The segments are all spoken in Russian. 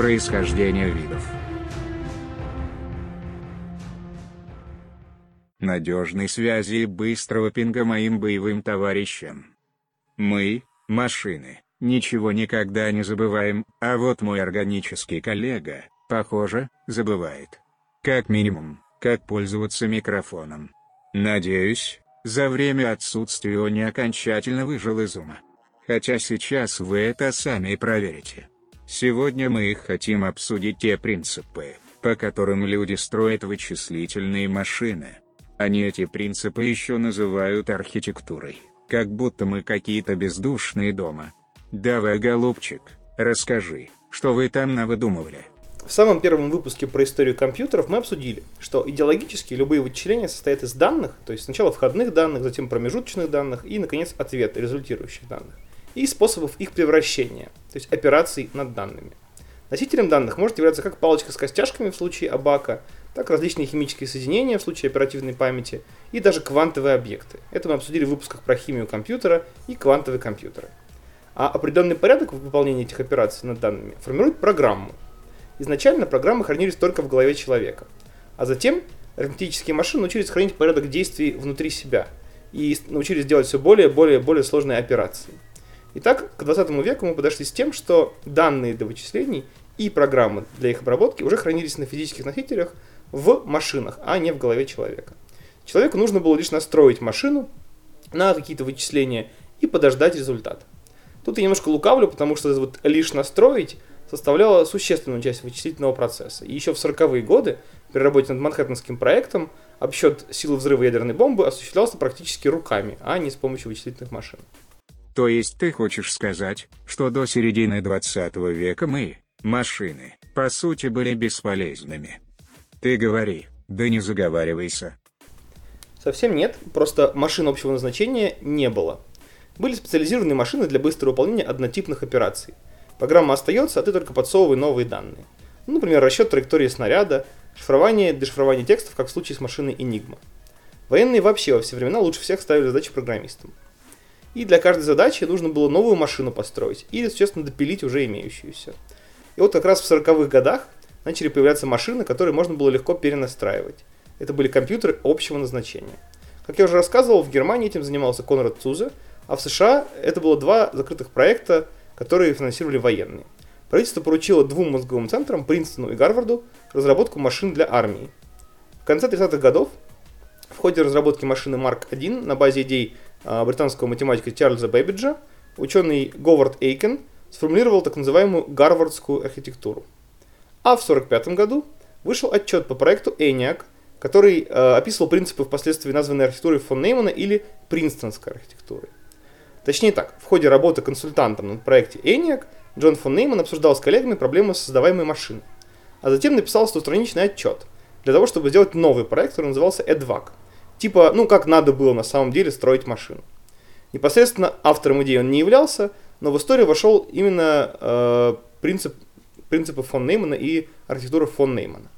происхождения видов. Надежной связи и быстрого пинга моим боевым товарищам. Мы, машины, ничего никогда не забываем, а вот мой органический коллега, похоже, забывает. Как минимум, как пользоваться микрофоном. Надеюсь, за время отсутствия он не окончательно выжил из ума. Хотя сейчас вы это сами проверите. Сегодня мы хотим обсудить те принципы, по которым люди строят вычислительные машины. Они эти принципы еще называют архитектурой, как будто мы какие-то бездушные дома. Давай, голубчик, расскажи, что вы там навыдумывали. В самом первом выпуске про историю компьютеров мы обсудили, что идеологически любые вычисления состоят из данных, то есть сначала входных данных, затем промежуточных данных и, наконец, ответ результирующих данных, и способов их превращения, то есть операций над данными. Носителем данных может являться как палочка с костяшками в случае абака, так различные химические соединения в случае оперативной памяти и даже квантовые объекты. Это мы обсудили в выпусках про химию компьютера и квантовые компьютеры. А определенный порядок выполнения этих операций над данными формирует программу. Изначально программы хранились только в голове человека, а затем арифметические машины научились хранить порядок действий внутри себя и научились делать все более и более, более сложные операции. Итак, к 20 веку мы подошли с тем, что данные для вычислений и программы для их обработки уже хранились на физических носителях в машинах, а не в голове человека. Человеку нужно было лишь настроить машину на какие-то вычисления и подождать результат. Тут я немножко лукавлю, потому что вот лишь настроить составляло существенную часть вычислительного процесса. И еще в 40-е годы при работе над Манхэттенским проектом обсчет силы взрыва ядерной бомбы осуществлялся практически руками, а не с помощью вычислительных машин. То есть ты хочешь сказать, что до середины 20 века мы, машины, по сути были бесполезными? Ты говори, да не заговаривайся. Совсем нет, просто машин общего назначения не было. Были специализированные машины для быстрого выполнения однотипных операций. Программа остается, а ты только подсовывай новые данные. Ну, например, расчет траектории снаряда, шифрование, дешифрование текстов, как в случае с машиной Enigma. Военные вообще во все времена лучше всех ставили задачи программистам. И для каждой задачи нужно было новую машину построить или, существенно, допилить уже имеющуюся. И вот как раз в 40-х годах начали появляться машины, которые можно было легко перенастраивать. Это были компьютеры общего назначения. Как я уже рассказывал, в Германии этим занимался Конрад Цузе, а в США это было два закрытых проекта, которые финансировали военные. Правительство поручило двум мозговым центрам, Принстону и Гарварду, разработку машин для армии. В конце 30-х годов в ходе разработки машины Марк 1 на базе идей британского математика Чарльза Бэббиджа ученый Говард Эйкен сформулировал так называемую гарвардскую архитектуру. А в 1945 году вышел отчет по проекту ENIAC, который э, описывал принципы впоследствии названной архитектурой фон Неймана или Принстонской архитектуры. Точнее так, в ходе работы консультантом на проекте ENIAC Джон фон Нейман обсуждал с коллегами проблемы создаваемой машины, а затем написал стостраничный отчет для того, чтобы сделать новый проект, который назывался EDVAC. Типа, ну как надо было на самом деле строить машину. Непосредственно автором идеи он не являлся, но в историю вошел именно э, принцип принципы фон Неймана и архитектуры фон Неймана.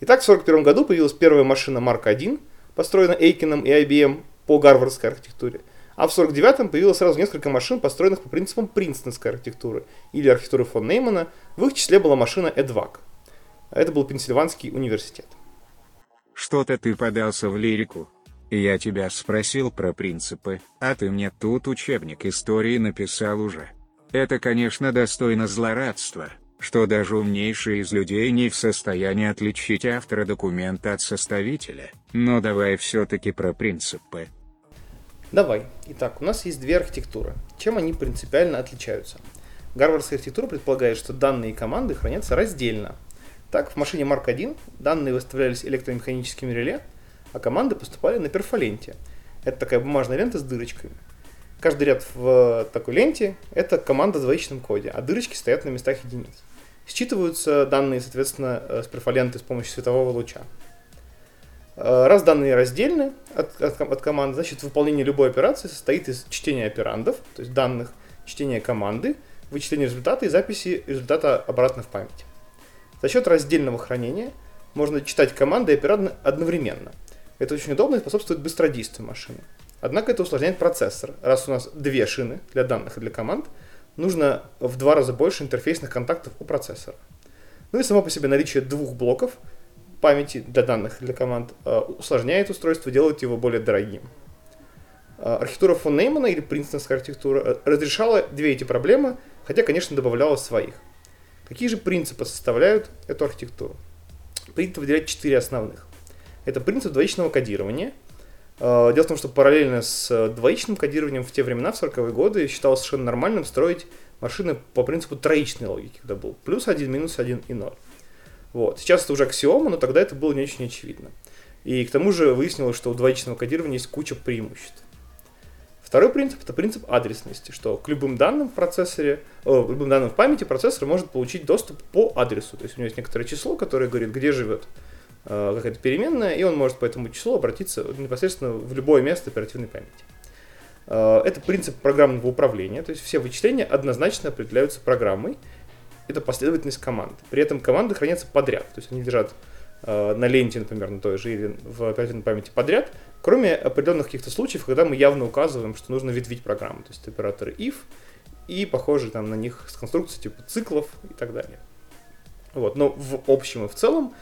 Итак, в 1941 году появилась первая машина Марк 1, построенная Эйкином и IBM по гарвардской архитектуре. А в 1949 появилось сразу несколько машин, построенных по принципам принстонской архитектуры или архитектуры фон Неймана. В их числе была машина Эдвак. Это был Пенсильванский университет. Что-то ты подался в лирику. Я тебя спросил про принципы, а ты мне тут учебник истории написал уже. Это, конечно, достойно злорадства, что даже умнейшие из людей не в состоянии отличить автора документа от составителя. Но давай все-таки про принципы. Давай. Итак, у нас есть две архитектуры. Чем они принципиально отличаются? Гарвардская архитектура предполагает, что данные команды хранятся раздельно. Так, в машине Mark 1 данные выставлялись электромеханическими реле, а команды поступали на перфоленте. Это такая бумажная лента с дырочками. Каждый ряд в такой ленте – это команда в двоичном коде, а дырочки стоят на местах единиц. Считываются данные, соответственно, э, с перфоленты с помощью светового луча. Э, раз данные раздельны от, от, от команды, значит выполнение любой операции состоит из чтения операндов, то есть данных, чтения команды, вычисления результата и записи результата обратно в память. За счет раздельного хранения можно читать команды и операнды одновременно. Это очень удобно и способствует быстродействию машины. Однако это усложняет процессор. Раз у нас две шины для данных и для команд, нужно в два раза больше интерфейсных контактов у процессора. Ну и само по себе наличие двух блоков памяти для данных для команд э, усложняет устройство, делает его более дорогим. Э, архитектура фон Неймана или принстонская архитектура э, разрешала две эти проблемы, хотя, конечно, добавляла своих. Какие же принципы составляют эту архитектуру? Принято выделять четыре основных. Это принцип двоичного кодирования. Дело в том, что параллельно с двоичным кодированием в те времена, в 40-е годы, считалось совершенно нормальным строить машины по принципу троичной логики, когда был плюс 1, минус 1 и 0. Вот. Сейчас это уже аксиома, но тогда это было не очень очевидно. И к тому же выяснилось, что у двоичного кодирования есть куча преимуществ. Второй принцип – это принцип адресности, что к любым данным в процессоре, о, любым данным в памяти процессор может получить доступ по адресу. То есть у него есть некоторое число, которое говорит, где живет э, какая-то переменная, и он может по этому числу обратиться непосредственно в любое место оперативной памяти. Э, это принцип программного управления, то есть все вычисления однозначно определяются программой, это последовательность команд. При этом команды хранятся подряд, то есть они лежат э, на ленте, например, на той же или в оперативной памяти подряд, кроме определенных каких-то случаев, когда мы явно указываем, что нужно ветвить программу, то есть операторы if и похожие там на них с конструкцией типа циклов и так далее. Вот. Но в общем и в целом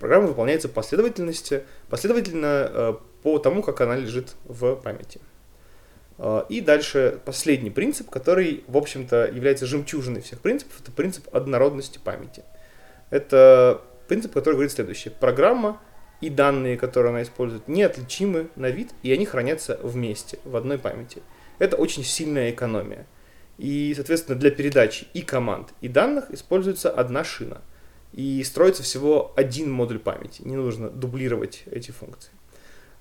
программа выполняется последовательности, последовательно э, по тому, как она лежит в памяти. А, и дальше последний принцип, который, в общем-то, является жемчужиной всех принципов, это принцип однородности памяти. Это принцип, который говорит следующее. Программа и данные, которые она использует, неотличимы на вид, и они хранятся вместе, в одной памяти. Это очень сильная экономия. И, соответственно, для передачи и команд, и данных используется одна шина. И строится всего один модуль памяти. Не нужно дублировать эти функции.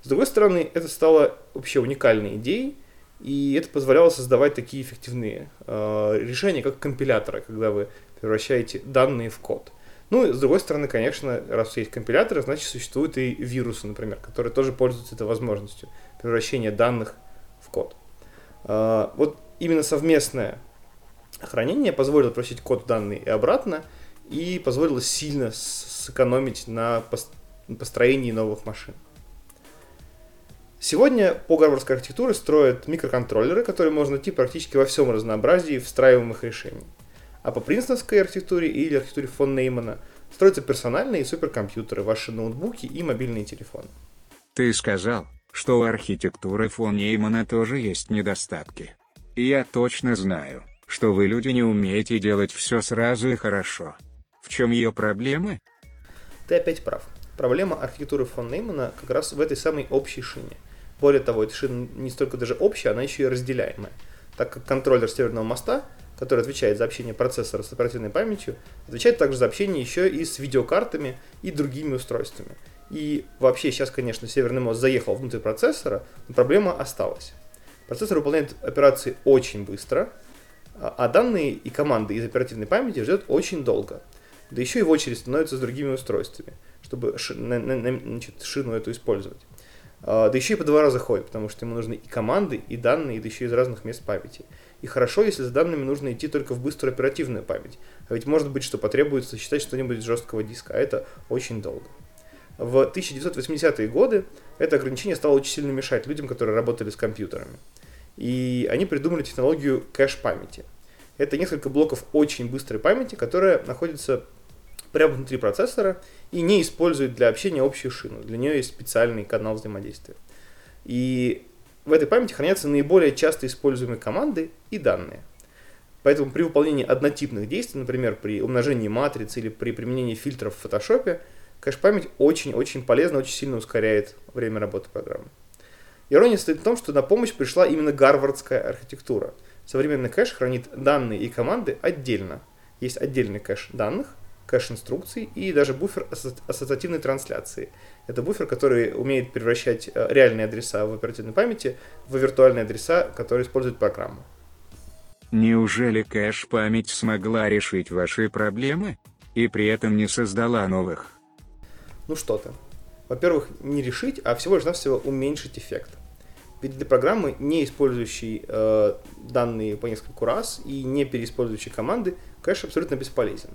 С другой стороны, это стало вообще уникальной идеей, и это позволяло создавать такие эффективные э, решения, как компиляторы, когда вы превращаете данные в код. Ну, с другой стороны, конечно, раз есть компиляторы, значит, существуют и вирусы, например, которые тоже пользуются этой возможностью превращения данных в код. Э, вот именно совместное хранение позволило просить код в данные и обратно, и позволило сильно сэкономить на построении новых машин. Сегодня по гарвардской архитектуре строят микроконтроллеры, которые можно найти практически во всем разнообразии встраиваемых решений. А по принстонской архитектуре или архитектуре фон Неймана строятся персональные суперкомпьютеры, ваши ноутбуки и мобильные телефоны. Ты сказал, что у архитектуры фон Неймана тоже есть недостатки. И я точно знаю, что вы люди не умеете делать все сразу и хорошо. В чем ее проблемы? Ты опять прав. Проблема архитектуры фон Неймана как раз в этой самой общей шине – более того, эта шина не столько даже общая, она еще и разделяемая. Так как контроллер северного моста, который отвечает за общение процессора с оперативной памятью, отвечает также за общение еще и с видеокартами и другими устройствами. И вообще сейчас, конечно, северный мост заехал внутрь процессора, но проблема осталась. Процессор выполняет операции очень быстро, а, а данные и команды из оперативной памяти ждет очень долго. Да еще и в очередь становится с другими устройствами, чтобы ши, значит, шину эту использовать. А, да еще и по два раза ходит, потому что ему нужны и команды, и данные, да еще из разных мест памяти. И хорошо, если с данными нужно идти только в быструю оперативную память. А ведь может быть, что потребуется считать что-нибудь с жесткого диска, а это очень долго. В 1980-е годы это ограничение стало очень сильно мешать людям, которые работали с компьютерами. И они придумали технологию кэш-памяти. Это несколько блоков очень быстрой памяти, которая находится прямо внутри процессора и не использует для общения общую шину. Для нее есть специальный канал взаимодействия. И в этой памяти хранятся наиболее часто используемые команды и данные. Поэтому при выполнении однотипных действий, например, при умножении матриц или при применении фильтров в Photoshop, кэш-память очень-очень полезна, очень сильно ускоряет время работы программы. Ирония стоит в том, что на помощь пришла именно гарвардская архитектура. Современный кэш хранит данные и команды отдельно. Есть отдельный кэш данных, кэш инструкций и даже буфер ассоциативной трансляции. Это буфер, который умеет превращать э, реальные адреса в оперативной памяти в виртуальные адреса, которые использует программа. Неужели кэш-память смогла решить ваши проблемы? И при этом не создала новых? Ну что то Во-первых, не решить, а всего лишь навсего уменьшить эффект. Ведь для программы, не использующей э, данные по нескольку раз и не переиспользующей команды, кэш абсолютно бесполезен.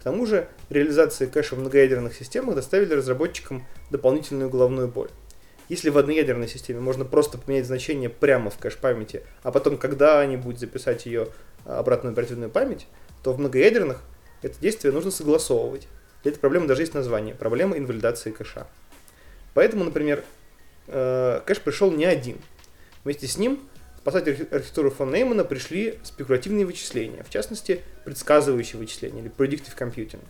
К тому же, реализация кэша в многоядерных системах доставили разработчикам дополнительную головную боль. Если в одноядерной системе можно просто поменять значение прямо в кэш памяти, а потом когда-нибудь записать ее обратно в оперативную память, то в многоядерных это действие нужно согласовывать. Для этой проблемы даже есть название – проблема инвалидации кэша. Поэтому, например, э, кэш пришел не один. Вместе с ним спасать архитектуру фон Неймана пришли спекулятивные вычисления, в частности, предсказывающие вычисления или predictive computing.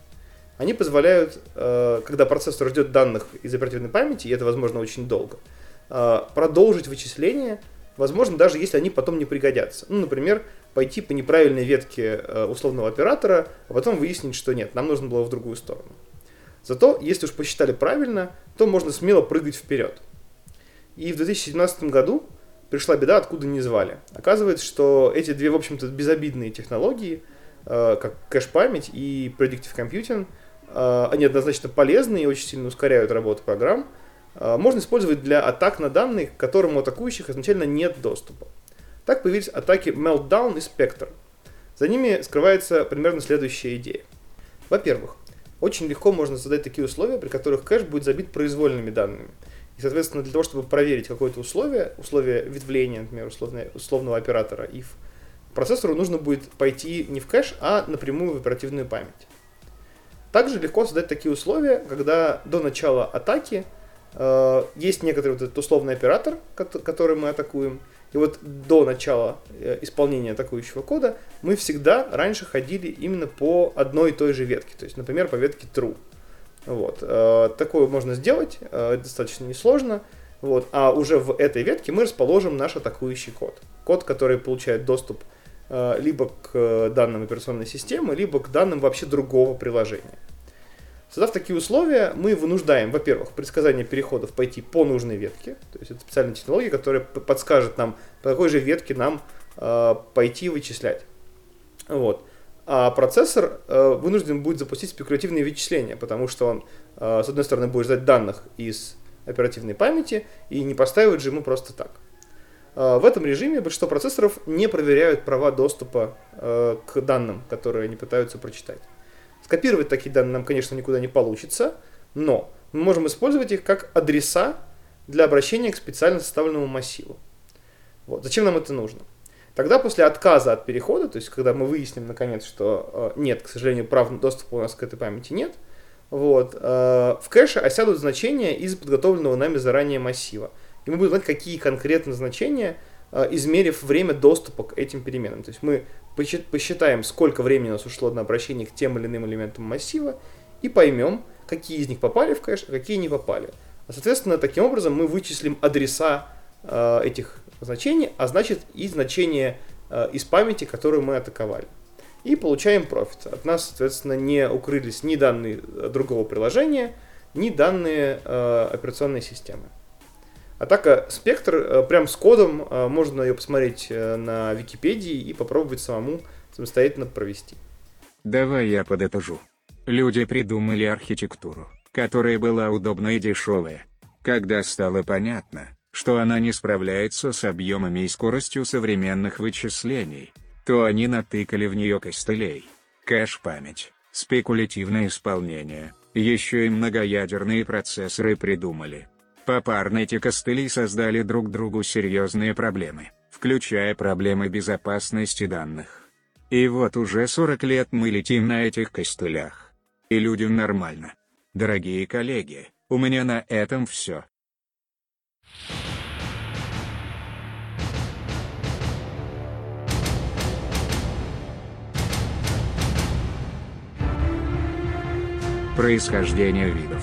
Они позволяют, э, когда процессор ждет данных из оперативной памяти, и это возможно очень долго, э, продолжить вычисления, возможно, даже если они потом не пригодятся. Ну, например, пойти по неправильной ветке э, условного оператора, а потом выяснить, что нет, нам нужно было в другую сторону. Зато, если уж посчитали правильно, то можно смело прыгать вперед. И в 2017 году пришла беда, откуда не звали. Оказывается, что эти две, в общем-то, безобидные технологии, э, как кэш-память и predictive computing, э, они однозначно полезны и очень сильно ускоряют работу программ, можно использовать для атак на данные, к которым у атакующих изначально нет доступа. Так появились атаки Meltdown и Spectre. За ними скрывается примерно следующая идея. Во-первых, очень легко можно создать такие условия, при которых кэш будет забит произвольными данными. И, соответственно, для того, чтобы проверить какое-то условие, условие ветвления, например, условно, условного оператора if, процессору нужно будет пойти не в кэш, а напрямую в оперативную память. Также легко создать такие условия, когда до начала атаки э, есть некоторый вот этот условный оператор, который мы атакуем, и вот до начала э, исполнения атакующего кода мы всегда раньше ходили именно по одной и той же ветке. То есть, например, по ветке true. Вот. Э, такое можно сделать, э, достаточно несложно. Вот. А уже в этой ветке мы расположим наш атакующий код. Код, который получает доступ либо к данным операционной системы, либо к данным вообще другого приложения. Создав такие условия, мы вынуждаем, во-первых, предсказание переходов пойти по нужной ветке, то есть это специальная технология, которая подскажет нам, по какой же ветке нам э, пойти вычислять. Вот. А процессор э, вынужден будет запустить спекулятивные вычисления, потому что он, э, с одной стороны, будет ждать данных из оперативной памяти и не поставит же ему просто так. Э, в этом режиме большинство процессоров не проверяют права доступа к данным, которые они пытаются прочитать. Скопировать такие данные нам, конечно, никуда не получится, но мы можем использовать их как адреса для обращения к специально составленному массиву. Вот. Зачем нам это нужно? Тогда после отказа от перехода, то есть когда мы выясним наконец, что э, нет, к сожалению, прав доступа у нас к этой памяти нет, вот, э, в кэше осядут значения из подготовленного нами заранее массива. И мы будем знать, какие конкретно значения, э, измерив время доступа к этим переменам. То есть мы посчитаем, сколько времени у нас ушло на обращение к тем или иным элементам массива, и поймем, какие из них попали в кэш, а какие не попали. А, соответственно, таким образом мы вычислим адреса этих значений, а значит и значение э, из памяти, которую мы атаковали. И получаем профит. От нас, соответственно, не укрылись ни данные другого приложения, ни данные э, операционной системы. Атака Спектр, э, прям с кодом, э, можно ее посмотреть э, на Википедии и попробовать самому самостоятельно провести. Давай я подытожу. Люди придумали архитектуру, которая была удобна и дешевая. Когда стало понятно, что она не справляется с объемами и скоростью современных вычислений, то они натыкали в нее костылей. Кэш-память, спекулятивное исполнение, еще и многоядерные процессоры придумали. Попарно эти костыли создали друг другу серьезные проблемы, включая проблемы безопасности данных. И вот уже 40 лет мы летим на этих костылях. И людям нормально. Дорогие коллеги, у меня на этом все. Происхождение видов